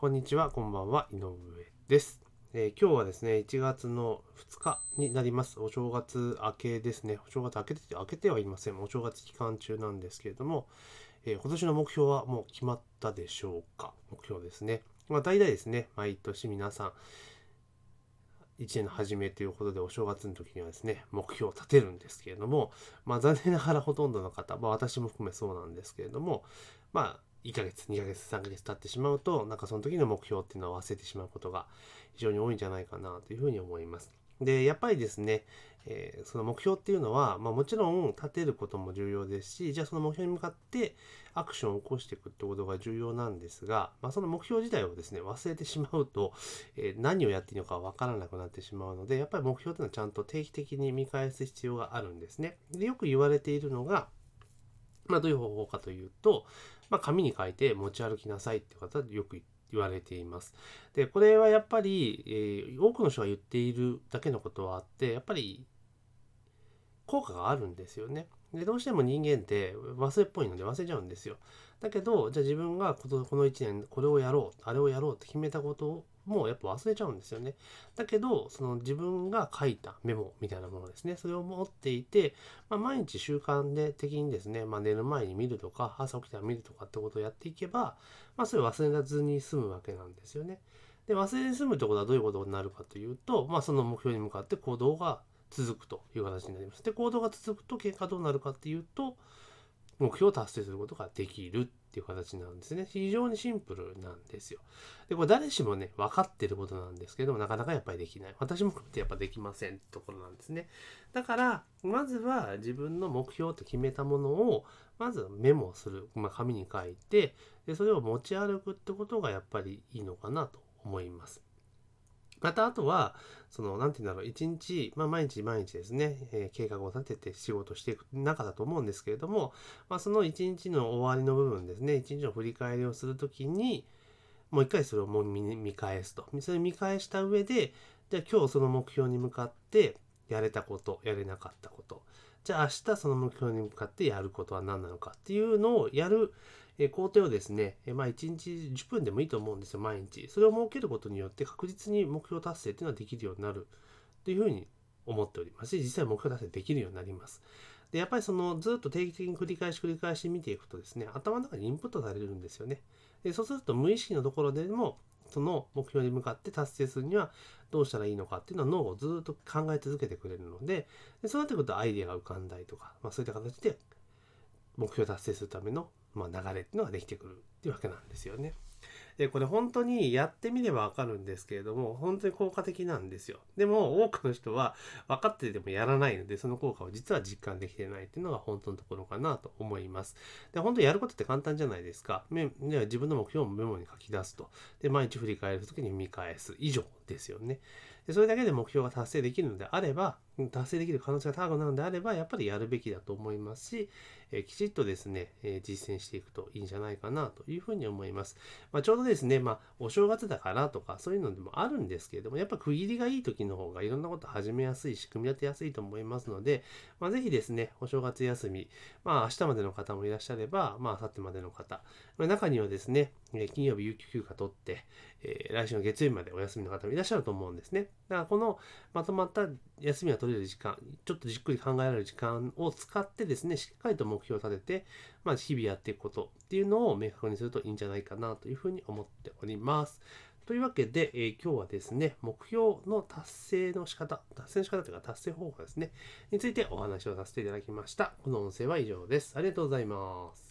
こんにちは、こんばんは、井上です。えー今日はですね、1月の2日になります。お正月明けですね。お正月明けて、て明けてはいません。お正月期間中なんですけれども、えー今年の目標はもう決まったでしょうか？目標ですね。まあ、大体ですね、毎年皆さん、1年の初めということでお正月の時にはですね目標を立てるんですけれどもまあ残念ながらほとんどの方、まあ、私も含めそうなんですけれどもまあ1ヶ月2ヶ月3ヶ月経ってしまうとなんかその時の目標っていうのを忘れてしまうことが非常に多いんじゃないかなというふうに思います。でやっぱりですね、えーその目標っていうのは、まあ、もちろん立てることも重要ですしじゃあその目標に向かってアクションを起こしていくってことが重要なんですが、まあ、その目標自体をですね忘れてしまうと、えー何をやっていいのかわからなくなってしまうのでやっぱり目標っていうのはちゃんと定期的に見返す必要があるんですね。でよく言われているのが、まあ、どういう方法かというと、まあ、紙に書いて持ち歩きなさいって方よく言われています。でこれはやっぱり、えー多くの人が言っているだけのことはあってやっぱり効果があるんですよね。でどうしても人間って忘れっぽいので忘れちゃうんですよ。だけどじゃあ自分がこのこの1年これをやろうあれをやろうって決めたことをもうやっぱ忘れちゃうんですよね。だけどその自分が書いたメモみたいなものですねそれを持っていて、まあ、毎日習慣で的にですね、まあ、寝る前に見るとか朝起きたら見るとかってことをやっていけば、まあ、それを忘れずに済むわけなんですよね。で忘れずに済むってことはどういうことになるかというと、まあ、その目標に向かって行動が続くという形になります。で行動が続くと結果どうなるかっていうと目標を達成することができるっていう形なんですね。非常にシンプルなんですよ。で、これ誰しもね、分かってることなんですけども、なかなかやっぱりできない。私も含めてやっぱできませんってところなんですね。だから、まずは自分の目標と決めたものを、まずメモする。まあ、紙に書いて、で、それを持ち歩くってことがやっぱりいいのかなと思います。またあとは、その、なんて言うんだろう、一日、まあ毎日毎日ですね、えー計画を立てて仕事していく中だと思うんですけれども、まあその一日の終わりの部分ですね、一日の振り返りをするときに、もう一回それをもう見返すと。それを見返した上で、じゃあ今日その目標に向かってやれたこと、やれなかったこと。じゃあ明日その目標に向かってやることは何なのかっていうのをやる工程をですね、まあ1日10分でもいいと思うんですよ、毎日。それを設けることによって確実に目標達成っていうのはできるようになるというふうに思っておりますし、実際目標達成できるようになります。で、やっぱりそのずっと定期的に繰り返し繰り返し見ていくとですね、頭の中にインプットされるんですよね。で、そうすると無意識のところでも、その目標に向かって達成するにはどうしたらいいのかっていうのは脳をずっと考え続けてくれるので、でそうなってくるとアイデアが浮かんだりとか、まあ、そういった形で目標を達成するための、まあ、流れっていうのができてくるっていうわけなんですよね。で、これ本当にやってみればわかるんですけれども、本当に効果的なんですよ。でも多くの人は分かっててもやらないので、その効果を実は実感できてないっていうのが本当のところかなと思います。で、本当にやることって簡単じゃないですか。自分の目標をメモに書き出すと。で、毎日振り返るときに見返す。以上ですよね。でそれだけで目標が達成できるのであれば、達成できる可能性が高くなるのであれば、やっぱりやるべきだと思いますし、えきちっとですね、え実践していくといいんじゃないかなというふうに思います。まあ、ちょうどですね、まあ、お正月だからとかそういうのでもあるんですけれども、やっぱ区切りがいい時の方がいろんなこと始めやすいし、組み立てやすいと思いますので、まあ、ぜひですね、お正月休み、まあ、明日までの方もいらっしゃれば、まあ、明後日までの方、ま中にはですね、金曜日有給休暇取って、えー来週の月曜日までお休みの方もいらっしゃると思うんですね。だからこのまとまった休みが取れる時間、ちょっとじっくり考えられる時間を使ってですね、しっかりと目標を立てて、まあ、日々やっていくことっていうのを明確にするといいんじゃないかなというふうに思っております。というわけで、えー今日はですね、目標の達成の仕方、達成の仕方というか達成方法ですね、についてお話をさせていただきました。この音声は以上です。ありがとうございます。